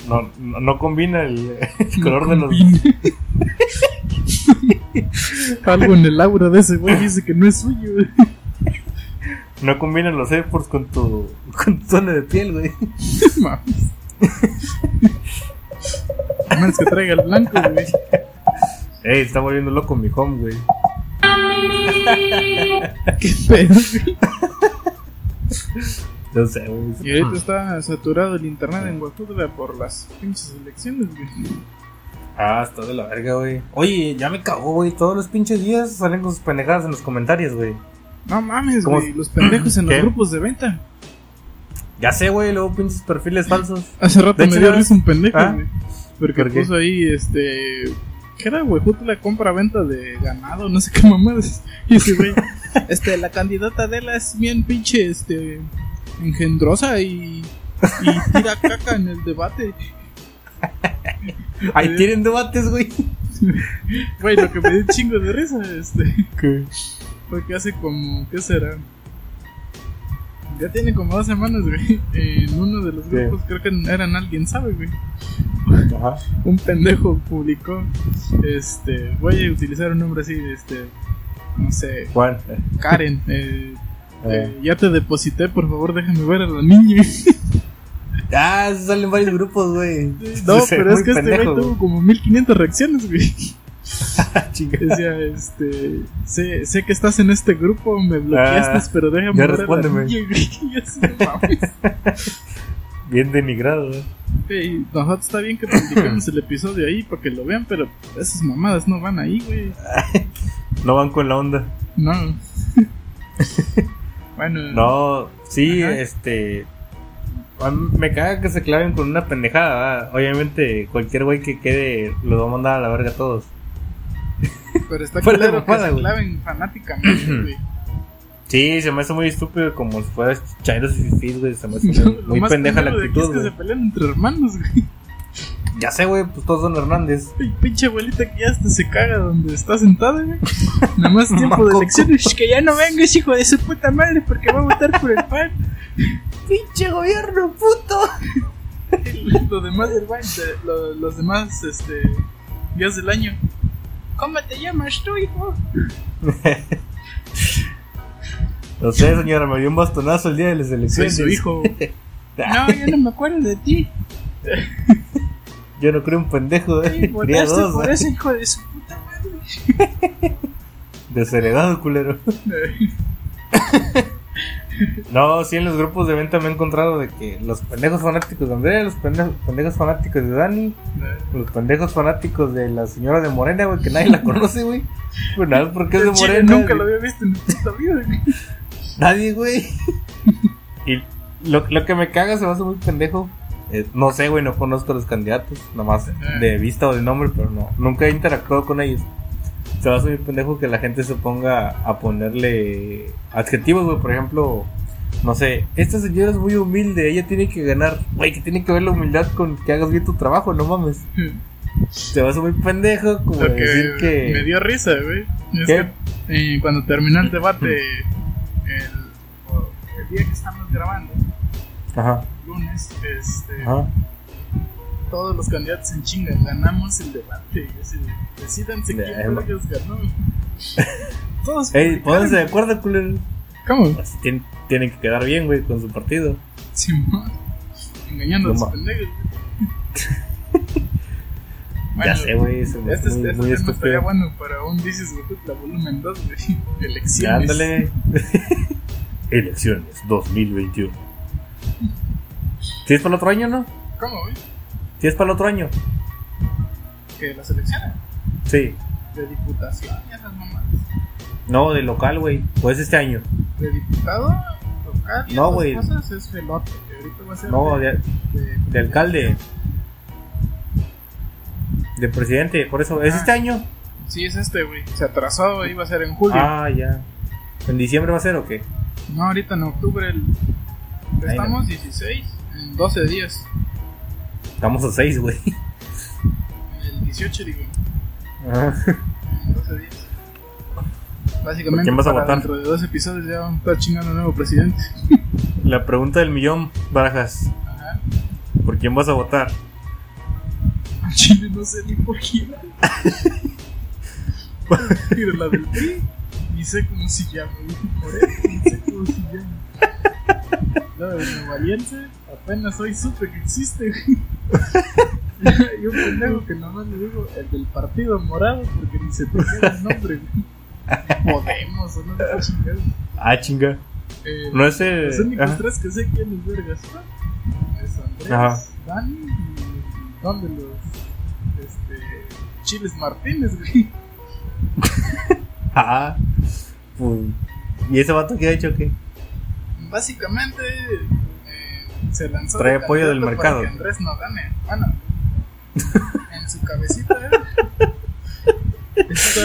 No, no, no combina el, el color de los. Algo en el aura de ese güey dice que no es suyo. No combinan los AirPods con tu, con tu tono de piel, güey. Mames. A menos que traiga el blanco, güey. Ey, está volviendo loco mi home, güey. Qué pedo. No sé, güey. Y ahorita está saturado el internet en Huajutla por las pinches elecciones, güey. Ah, está de la verga, güey. Oye, ya me cagó, güey. Todos los pinches días salen con sus pendejadas en los comentarios, güey. No mames, güey. Los pendejos en los grupos de venta. Ya sé, güey. Luego pinches perfiles falsos. Hace rato De me hecho, dio risa un pendejo, ¿Ah? güey. Porque ¿Por puso ahí, este. ¿Qué era, güey? Huejutla compra-venta de ganado, no sé qué mamadas. Y ese güey, este, la candidata de la es bien pinche, este. engendrosa y. y tira caca en el debate. Ahí tienen debates, güey. Güey, lo que me dio un chingo de risa, este. ¿Qué? Fue que hace como, ¿qué será? Ya tiene como dos semanas, güey. En uno de los ¿Qué? grupos, creo que eran alguien, ¿sabe, güey? Ajá. Un pendejo publicó, este, voy a utilizar un nombre así, este, no sé, Juan. Karen, eh, Eh. eh, ya te deposité, por favor, déjame ver a la niña. Ah, salen varios grupos, güey. No, Sí, pero es que este güey tuvo como 1500 reacciones, güey. Decía, este, sé, sé que estás en este grupo, me bloqueaste, Ah, pero déjame ya respóndeme. Bien denigrado, ¿eh? Ey, nosotros está bien que publiquemos el episodio ahí para que lo vean, pero esas mamadas no van ahí, güey. No van con la onda. No. bueno, No, sí, Ajá. este. Me caga que se claven con una pendejada. ¿verdad? Obviamente, cualquier güey que quede lo va a mandar a la verga a todos. Pero está claro que se claven fanáticamente, güey. Sí, se me hace muy estúpido como si fueras chairos y fifís, güey. Se me hace muy, pendeja la culero de aquí actitud, es que se pelean entre hermanos, güey. Ya sé, güey, pues todos son Hernández. Y pinche abuelita que ya hasta se caga donde está sentada, güey. Nada más tiempo de elecciones. Que ya no vengas, hijo de su puta madre, porque va a votar por el PAN. ¡Pinche gobierno, puto! Lo demás del baño, de- lo- los demás, este, días del año. ¿Cómo te llamas tú, hijo? No sé, señora, me dio un bastonazo el día de las Soy elecciones. su hijo. No, yo no me acuerdo de ti. Yo no creo un pendejo, Sí, eh. Cría votaste dos, por ¿eh? ese hijo de su puta madre. Desheredado, culero. No, sí, en los grupos de venta me he encontrado de que los pendejos fanáticos de Andrea, los pendejos, pendejos fanáticos de Dani, los pendejos fanáticos de la señora de Morena, güey, que nadie la conoce, güey. Pues nada, porque es de chile Morena. nunca güey. lo había visto en puta vida, güey. Nadie, güey. y lo, lo que me caga se me hace muy pendejo. eh, no sé, güey, no conozco a los candidatos, nomás de vista o de nombre, pero no, nunca he interactuado con ellos. Se me hace muy pendejo que la gente se ponga a ponerle adjetivos, güey, por ejemplo, no sé, esta señora es muy humilde, ella tiene que ganar, güey, que tiene que ver la humildad con que hagas bien tu trabajo, no mames. Se me hace muy pendejo como Lo que decir que... me dio risa, güey. Es que, eh, cuando terminó el debate, el, día que estamos grabando, Ajá, lunes, este, ajá. Todos los candidatos en chinga ganamos el debate. Así de, decídanse quién ma- vergas ganó. todos Ey, pónganse de acuerdo, culero. ¿Cómo? Así tien- tienen que quedar bien, güey, con su partido. Simón. Engañando a No los ma- pendejos. ya sé, güey, Este, muy, este muy tema estaría bueno para un is la volumen 2, güey. Elecciones. Ándale. Elecciones 2021. ¿Sí es para el otro año, no? ¿Cómo, güey? ¿Sí es para el otro año? Que las elecciones Sí. de diputación y esas mamadas. No, de local, güey. Pues este año. De diputado local y No, güey. cosas es. Que ahorita va a ser No, de, de, de- de alcalde. De presidente. Por eso, ¿es Ah. este año? Sí, es este, güey. Se atrasó, iba a ser en julio. Ah, ya. ¿En diciembre va a ser o qué? No, ahorita en octubre. El... Estamos 16, en 12 días. Estamos a 6, güey. El 18, digo. En 12 días. Básicamente, ¿Por quién vas a votar? dentro de dos episodios ya vamos a estar chingando un nuevo presidente. La pregunta del millón, Barajas. Ajá. ¿Por quién vas a votar? Chile no sé ni por quién. Pero la del PRI, ni sé cómo se llama. Moreno, ni sé cómo se llama. La de Nueva Alianza, apenas hoy supe que existe. y un pendejo que nomás le digo el del partido morado porque ni se te el nombre. Podemos, o no sé chingado. Ah, chinga. Eh, No es el. Los únicos ajá. tres que sé quién es vergas es Andrés, Ajá. Dani y Don de los este, Chiles Martínez, güey. Ah, pues. ¿Y ese vato qué ha hecho qué? Básicamente se lanzó. Trae de apoyo del candidato para mercado. que Andrés no gane. Bueno, en su cabecita, eh, está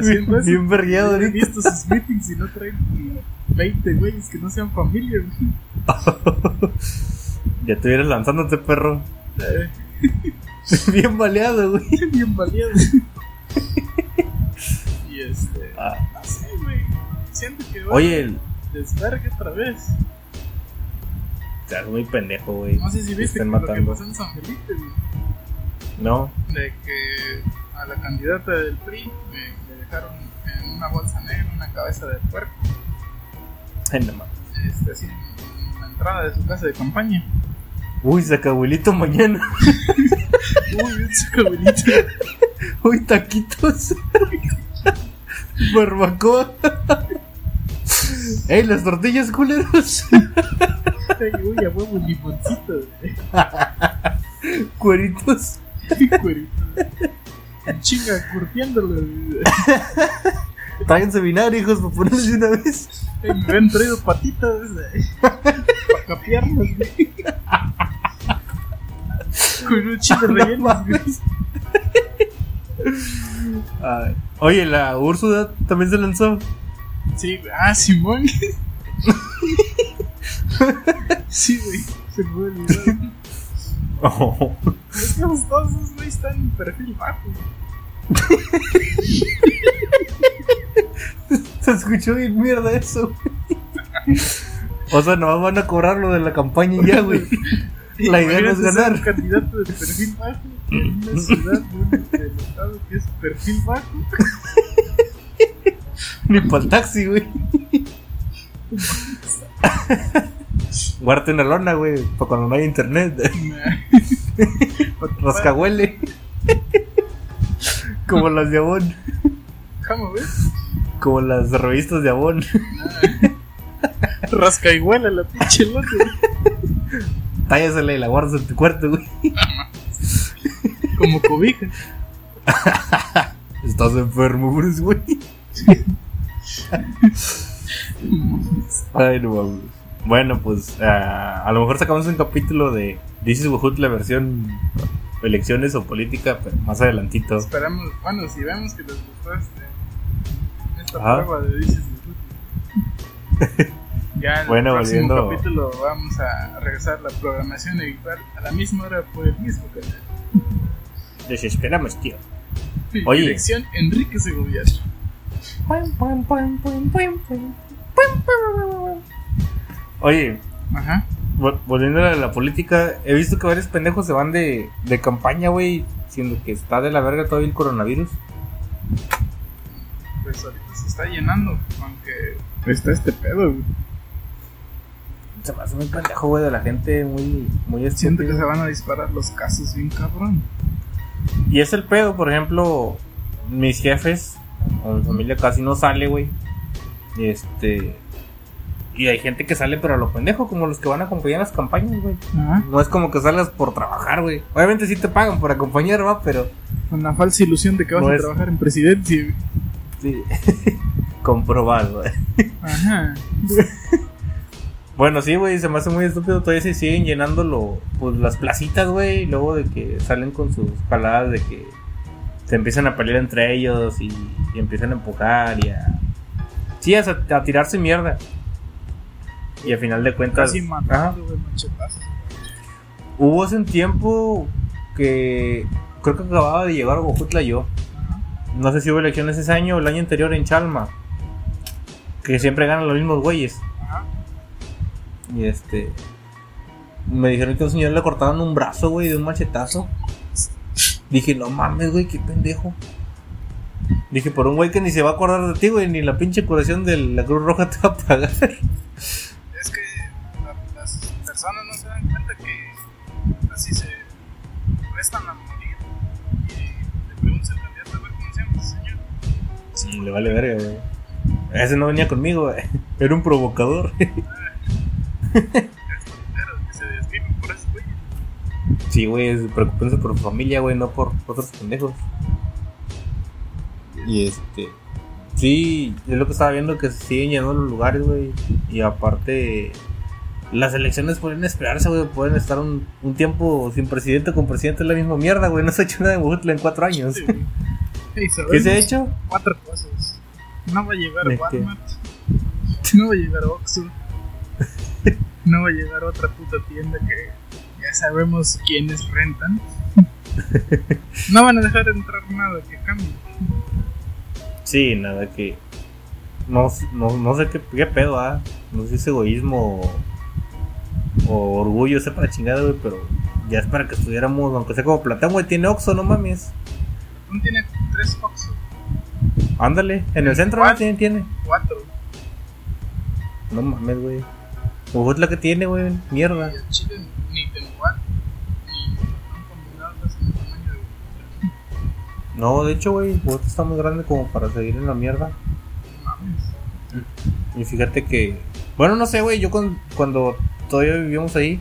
haciendo eso. Bien He ahorita. visto sus meetings y no traen ni 20 güeyes que no sean familia, güey. Ya estuvieras lanzándote, perro. Eh, Bien baleado, güey. bien valiado. y este. Ah, No sé, güey. Siento que Oye, el. desvergue otra vez. O sea, es muy pendejo, güey. No sé si Te viste están lo que pasó en San Felipe, güey. No. De que a la candidata del PRI le, dejaron en una bolsa negra una cabeza de puerco. Ay, no. Este, así en la entrada de su casa de campaña. Uy, saca abuelito mañana. Uy, ese cabelito. Uy, taquitos. Barbacoa. Ey, las tortillas culeros. Uy, a huevo, limoncito. Cueritos. Cuerito. Chinga, curtiéndolo. Tráiganse vinagre, hijos, para ponerles de una vez. Me habían traído patitas. Para capearlas, güey. Con un chile relleno. Oye, la Úrsula también se lanzó. Sí, güey. Ah, Simón. Sí, güey. Se me fue olvidar. Oh. Es que los dos güeyes están en perfil bajo. Se escuchó bien mierda eso, güey. O sea, nomás van a cobrar lo de la campaña ya, güey. La idea no es ganar. un candidato de perfil bajo en una ciudad de un estado que es perfil bajo. Ni para el taxi, güey. Guárdate una lona, güey, para cuando no hay internet. Rascahuele. Como las de Avon. ¿Cómo? Como las revistas de Avon. Rasca a la pinche lote. Tállasela y la guardas en tu cuarto, güey. Como cobija. Estás enfermo, Bruce, güey. Ay, no. Bueno, pues ah, a lo mejor sacamos un capítulo de This is Wahut, la versión elecciones o política, pero más adelantito. Esperamos, bueno, si vemos que les gustó este, esta Ajá. prueba de Dices Ya en el Bueno, próximo volviendo- capítulo vamos a regresar la programación habitual a la misma hora por el mismo canal. Les esperamos, tío. Oye. Dirección Enrique Segoviano. Oye, Ajá. volviendo a la política, he visto que varios pendejos se van de, de campaña, güey, siendo que está de la verga todavía el coronavirus. Pues ahorita se está llenando, aunque está este pedo, güey. Se me hace muy pendejo, güey, de la gente muy, muy Siento que se van a disparar los casos bien cabrón. Y es el pedo, por ejemplo, mis jefes o mi familia casi no sale, güey. Este. Y hay gente que sale, pero a lo pendejo, como los que van a acompañar las campañas, güey. Ajá. No es como que salgas por trabajar, güey. Obviamente sí te pagan por acompañar, va, pero. Con la falsa ilusión de que vas No a es- trabajar en presidencia, güey. Sí. Comprobado, güey. Ajá. Bueno, sí, güey, se me hace muy estúpido. Todavía se siguen llenando pues, las placitas, güey. Luego de que salen con sus jaladas de que se empiezan a pelear entre ellos y, y empiezan a empujar y a. Sí, a, a tirarse mierda. Y a final de cuentas. Casi matando. Hubo hace un tiempo que creo que acababa de llegar a Bojutla yo. No sé si hubo elecciones ese año o el año anterior en Chalma. Que siempre ganan los mismos güeyes. Ajá. Y este. Me dijeron que a un señor le cortaron un brazo, güey, de un machetazo. Dije, no mames, güey, qué pendejo. Dije, por un güey que ni se va a acordar de ti, güey, ni la pinche curación de la Cruz Roja te va a pagar. Es que la- las personas no se dan cuenta que así se prestan a morir. Y le preguntas al a ver cómo se llama ese señor. Sí, le vale verga, güey. Ese no venía conmigo, güey. Era un provocador. Sí, güey, preocupense por su familia, güey, no por otros pendejos. Y este. Sí, es lo que estaba viendo que se siguen llenando los lugares, güey. Y aparte, las elecciones pueden esperarse, güey. Pueden estar un, un tiempo sin presidente con presidente, es la misma mierda, güey. No se ha hecho nada en Bojutla en cuatro años. Sí, ¿Qué se ha hecho? Cuatro cosas. No va a llegar ¿De qué? Walmart. No va a llegar Oxxo. No va a llegar otra puta tienda que sabemos quiénes rentan. No van a dejar entrar nada que cambie. Sí, nada que. No, no, no sé qué, qué pedo, ah. No sé si es egoísmo o, o orgullo, sepa la chingada, güey, pero ya es para que estuviéramos, aunque sea como Platón, güey, tiene Oxxo, no mames. No tiene tres Oxxo. Ándale, en el centro ¿Cuál? no tiene, tiene. Cuatro. No mames, güey. Bogotá que tiene, güey, mierda. Y el chile No, de hecho, güey, Huehuetla está muy grande como para seguir en la mierda. Y fíjate que. Bueno, no sé, güey. Yo con- cuando todavía vivíamos ahí,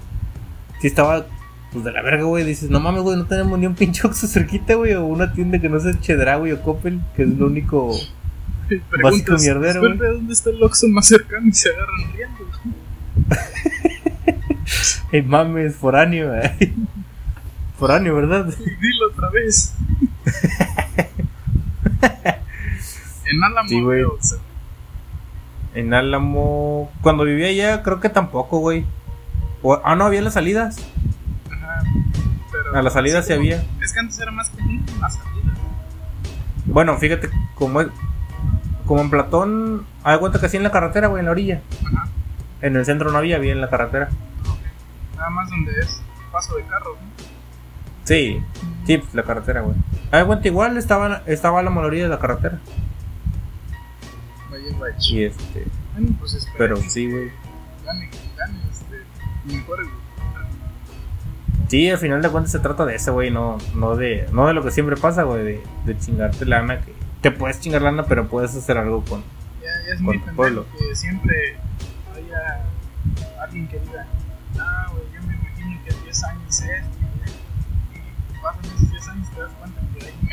sí estaba. Pues de la verga, güey. Dices, no mames, güey, no tenemos ni un pinche Oxxo cerquita, güey. O una tienda que no sea Chedra, güey, o Coppel, que es lo único. Preguntas, mierdero, güey. "Disculpe, ¿dónde está el Oxxo más cercano? Y se agarran riendo. Ey, mames, foráneo, güey. Foráneo, ¿verdad? Dilo otra vez. En Álamo, Sí, güey. o sea, En Álamo. Cuando vivía allá, creo que tampoco, güey. O- ah, no, había las salidas. ajá, pero- A la salida sí había. Es que antes era más común que en la salida. Bueno, fíjate, como es. Como en Platón, hay cuenta que así en la carretera, güey, en la orilla. Ajá. En el centro no había, había en la carretera. Nada más donde es paso de carro. ¿no? Sí, sí, la carretera, güey. Hay cuenta igual estaba, estaba a la mayoría de la carretera. Vaya, vaya. Y este. Bueno, pues Pero sí, güey. Gane, gane, este. Mejor, güey. Sí, al final de cuentas se trata de eso, güey, no, no de, no de lo que siempre pasa, güey, de, de chingarte lana, que te puedes chingar lana, pero puedes hacer algo con. Ya, ya es Con muy tu pueblo. que siempre haya alguien que diga, ah, güey, yo me imagino que en 10 años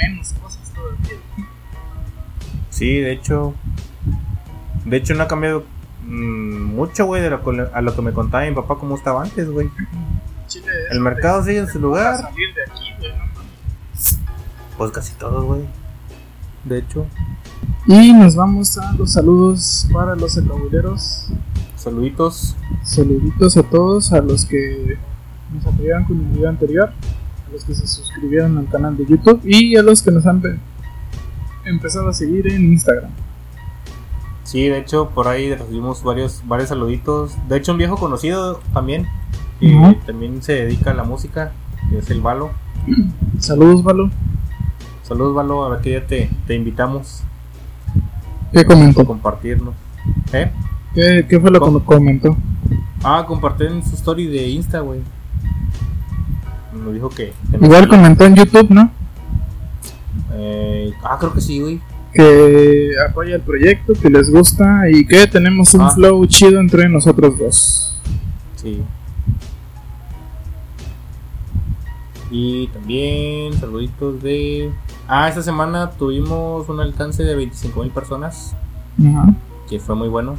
menos cosas todavía. Sí, de hecho, de hecho no ha cambiado mm, mucho, güey, de lo, que- a lo que me contaba mi papá cómo estaba antes, güey. El mercado sigue en su lugar. Para salir de aquí, güey, no mames. Pues casi todos, güey. De hecho, Y nos vamos a los saludos para los ecabuleros. saluditos. Saluditos a todos, a los que nos apoyaron con el video anterior, los que se suscribieron al canal de YouTube y a los que nos han pe- empezado a seguir en Instagram. Sí, de hecho, por ahí recibimos varios, varios saluditos. De hecho, un viejo conocido también, que también se dedica a la música, que es el Valo. Saludos, Valo. Saludos, Valo, a ver qué día te, te invitamos ¿Qué a comentó? compartirnos. ¿Eh? ¿Qué, qué fue lo que Com- me comentó? Ah, compartir en su story de Insta, güey. Nos dijo que. que nos Igual comentó en YouTube, ¿no? Eh, ah, creo que sí, güey. Que apoya el proyecto, que les gusta y que tenemos un Ah. flow chido entre nosotros dos. Sí. Y también saluditos de. Ah, esta semana tuvimos un alcance de 25 mil personas, Ajá. que fue muy bueno.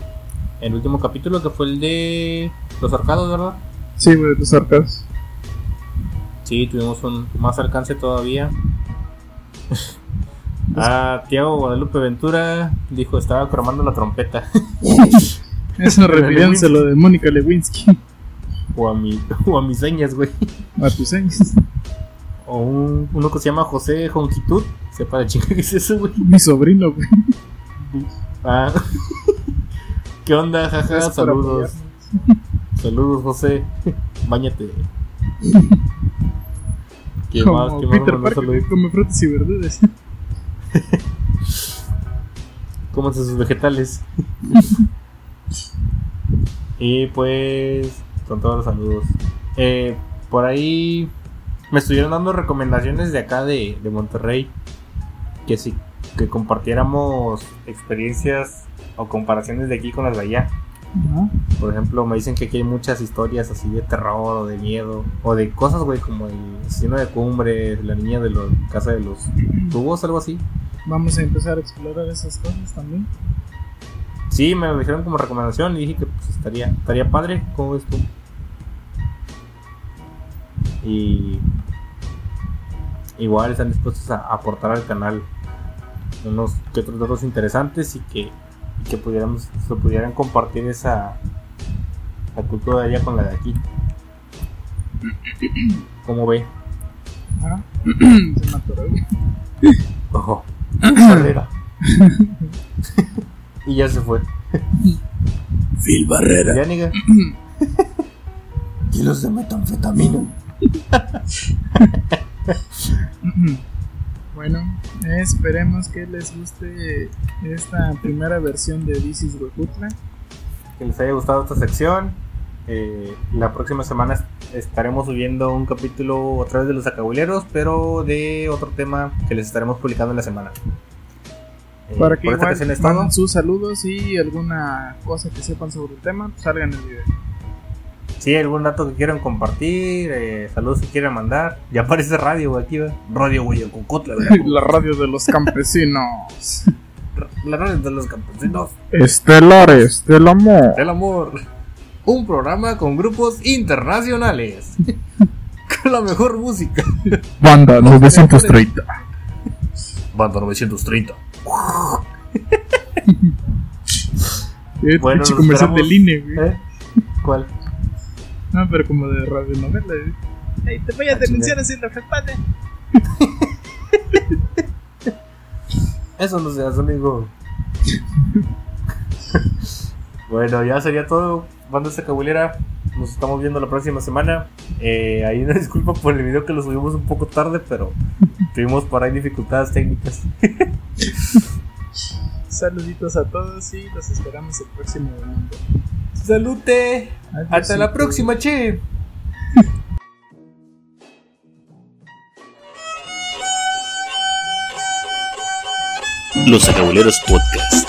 El último capítulo que fue el de los arcados, ¿verdad? Sí, güey, los arcas. Sí, tuvimos un más alcance todavía. ah, Tiago Guadalupe Ventura dijo estaba cromando la trompeta. Eso refiriéndose a lo de Mónica Lewinsky. o a mi, o a mis señas, güey. A tus señas. O un- uno que se llama José Jonquitud. Sepa la chica que es eso, güey. Mi sobrino, güey. Ah. ¿Qué onda, jaja? Saludos. Saludos, José. Báñate. ¿Qué Como más? ¿Qué más? Peter Mandó que come frutas y verduras. Cómanse sus vegetales. y pues, con todos los saludos. Eh, por ahí me estuvieron dando recomendaciones de acá de, de Monterrey. Que sí, que compartiéramos experiencias o comparaciones de aquí con las de allá. Por ejemplo, me dicen que aquí hay muchas historias así de terror o de miedo. O de cosas, güey, como el asesino de cumbres, la niña de la casa de los tubos, algo así. Vamos a empezar a explorar esas cosas también. Sí, me lo dijeron como recomendación y dije que pues, estaría, estaría padre. ¿Cómo ves tú? Y igual están dispuestos a aportar al canal unos que otros datos interesantes y que, que pudiéramos, se pudieran compartir esa la cultura de allá con la de aquí. ¿Cómo ve? Ajá. Se. Ojo. Barrera. y ya se fue. Phil Barrera. Ya, niga. Kilos de metanfetamina. Bueno, esperemos que les guste esta primera versión de This is Huejutla. Que les haya gustado esta sección. Eh, la próxima semana est- estaremos subiendo un capítulo otra vez de los acabuleros, pero de otro tema que les estaremos publicando en la semana. Eh, Para que igual manden sus saludos y alguna cosa que sepan sobre el tema, salgan en el video. Si hay algún dato que quieran compartir, eh, saludos que quieran mandar. Ya aparece radio güey, aquí, ¿va? Radio Guayacocotla, La radio de los campesinos. La radio de los campesinos Estelares del amor. del amor. Un programa con grupos internacionales. con la mejor música. Banda 930. Banda 930. Eh, Bueno, comercial del INE, güey. ¿Eh? ¿Cuál? No, pero como de radionovela. güey. Ey, te voy a Ah, denunciar haciendo jefaje. Eso no se hace, amigo. bueno, ya sería todo. Banda Sacabulera. Nos estamos viendo la próxima semana. Eh, ahí una disculpa por el video que lo subimos un poco tarde, pero tuvimos por ahí dificultades técnicas. Saluditos a todos y los esperamos el próximo domingo. ¡Salute! Hasta la próxima, che. Los Acabuleros Podcast.